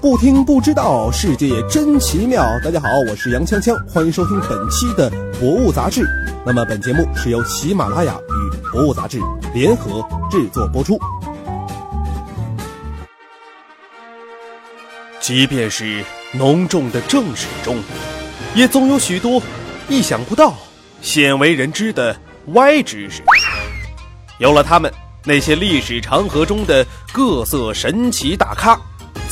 不听不知道，世界真奇妙。大家好，我是杨锵锵，欢迎收听本期的《博物杂志》。那么，本节目是由喜马拉雅与《博物杂志》联合制作播出。即便是浓重的正史中，也总有许多意想不到、鲜为人知的歪知识。有了他们，那些历史长河中的各色神奇大咖，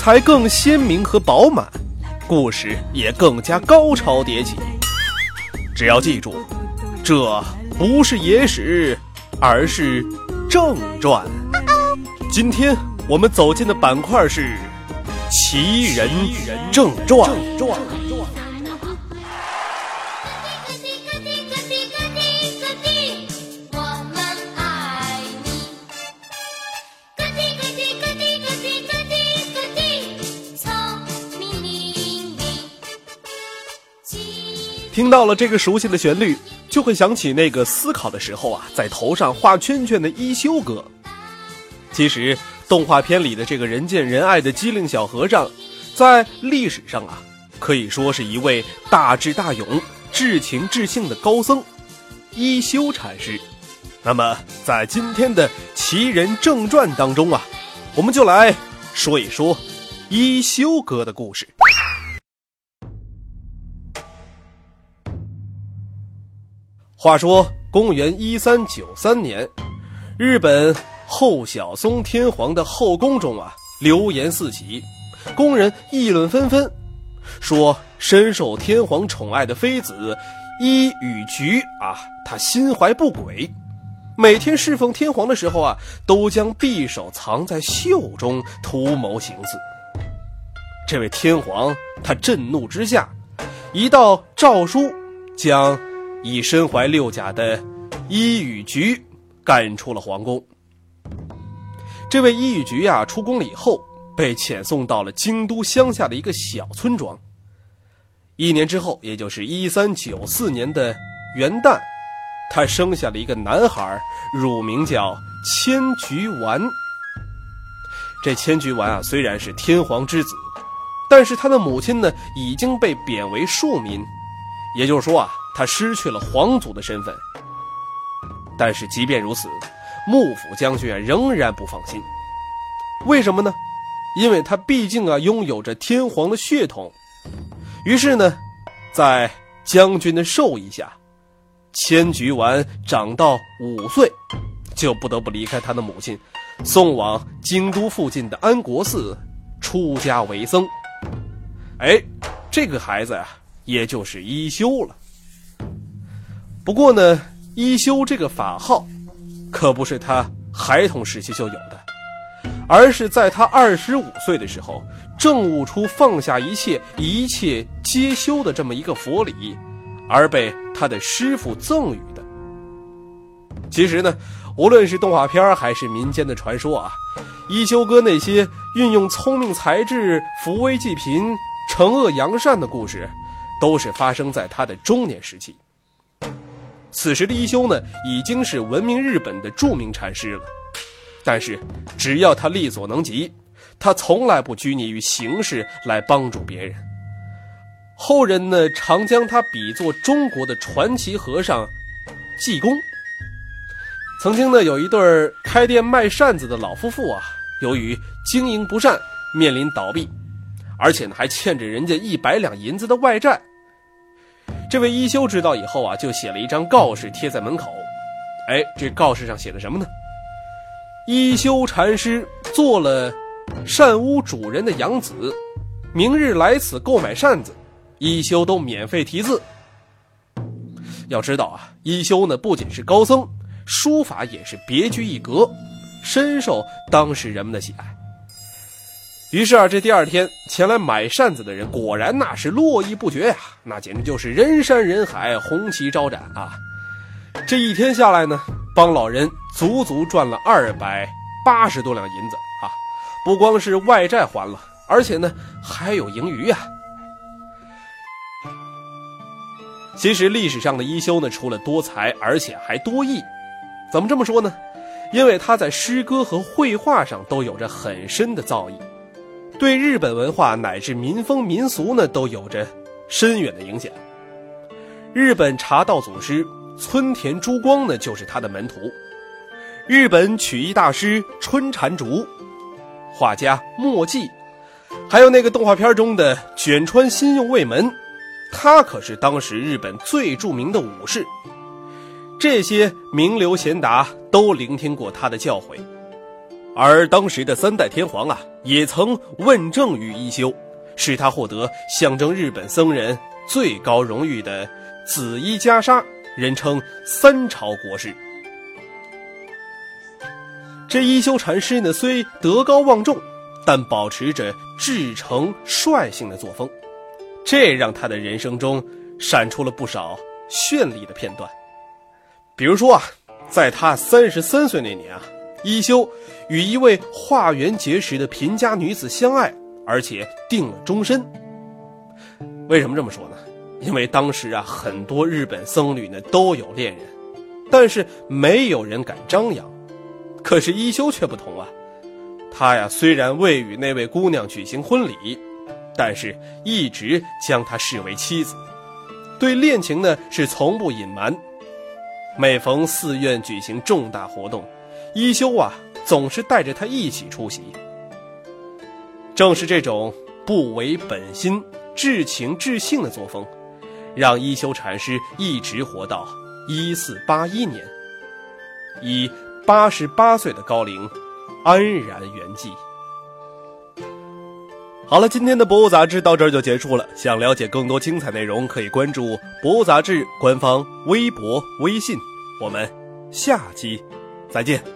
才更鲜明和饱满，故事也更加高潮迭起。只要记住，这不是野史，而是正传。今天我们走进的板块是《奇人正传》。听到了这个熟悉的旋律，就会想起那个思考的时候啊，在头上画圈圈的一休哥。其实，动画片里的这个人见人爱的机灵小和尚，在历史上啊，可以说是一位大智大勇、至情至性的高僧——一休禅师。那么，在今天的奇人正传当中啊，我们就来说一说一休哥的故事。话说，公元一三九三年，日本后小松天皇的后宫中啊，流言四起，宫人议论纷纷，说深受天皇宠爱的妃子伊予菊啊，她心怀不轨，每天侍奉天皇的时候啊，都将匕首藏在袖中，图谋行刺。这位天皇他震怒之下，一道诏书将。以身怀六甲的伊予菊赶出了皇宫。这位伊予菊呀，出宫了以后，被遣送到了京都乡下的一个小村庄。一年之后，也就是一三九四年的元旦，他生下了一个男孩，乳名叫千菊丸。这千菊丸啊，虽然是天皇之子，但是他的母亲呢，已经被贬为庶民，也就是说啊。他失去了皇族的身份，但是即便如此，幕府将军啊仍然不放心。为什么呢？因为他毕竟啊拥有着天皇的血统。于是呢，在将军的授意下，千菊丸长到五岁，就不得不离开他的母亲，送往京都附近的安国寺出家为僧。哎，这个孩子呀，也就是一休了。不过呢，一休这个法号，可不是他孩童时期就有的，而是在他二十五岁的时候，证悟出放下一切，一切皆修的这么一个佛理，而被他的师傅赠予的。其实呢，无论是动画片还是民间的传说啊，一休哥那些运用聪明才智扶危济贫、惩恶扬善的故事，都是发生在他的中年时期。此时的一休呢，已经是闻名日本的著名禅师了。但是，只要他力所能及，他从来不拘泥于形式来帮助别人。后人呢，常将他比作中国的传奇和尚济公。曾经呢，有一对开店卖扇子的老夫妇啊，由于经营不善，面临倒闭，而且呢，还欠着人家一百两银子的外债。这位一休知道以后啊，就写了一张告示贴在门口。哎，这告示上写的什么呢？一休禅师做了扇屋主人的养子，明日来此购买扇子，一休都免费题字。要知道啊，一休呢不仅是高僧，书法也是别具一格，深受当时人们的喜爱。于是啊，这第二天前来买扇子的人果然那是络绎不绝呀，那简直就是人山人海，红旗招展啊！这一天下来呢，帮老人足足赚了二百八十多两银子啊！不光是外债还了，而且呢还有盈余呀。其实历史上的一休呢，除了多才，而且还多艺。怎么这么说呢？因为他在诗歌和绘画上都有着很深的造诣。对日本文化乃至民风民俗呢，都有着深远的影响。日本茶道祖师村田珠光呢，就是他的门徒。日本曲艺大师春缠竹，画家墨迹，还有那个动画片中的卷川新右卫门，他可是当时日本最著名的武士。这些名流贤达都聆听过他的教诲，而当时的三代天皇啊，也曾问政于一休，使他获得象征日本僧人最高荣誉的紫衣袈裟，人称三朝国师。这一休禅师呢，虽德高望重，但保持着至诚率性的作风，这让他的人生中闪出了不少绚丽的片段。比如说啊，在他三十三岁那年啊，一休与一位化缘结识的贫家女子相爱，而且定了终身。为什么这么说呢？因为当时啊，很多日本僧侣呢都有恋人，但是没有人敢张扬。可是一休却不同啊，他呀虽然未与那位姑娘举行婚礼，但是一直将她视为妻子，对恋情呢是从不隐瞒。每逢寺院举行重大活动，一休啊总是带着他一起出席。正是这种不违本心、至情至性的作风，让一休禅师一直活到一四八一年，以八十八岁的高龄安然圆寂。好了，今天的博物杂志到这儿就结束了。想了解更多精彩内容，可以关注博物杂志官方微博、微信。我们下期再见。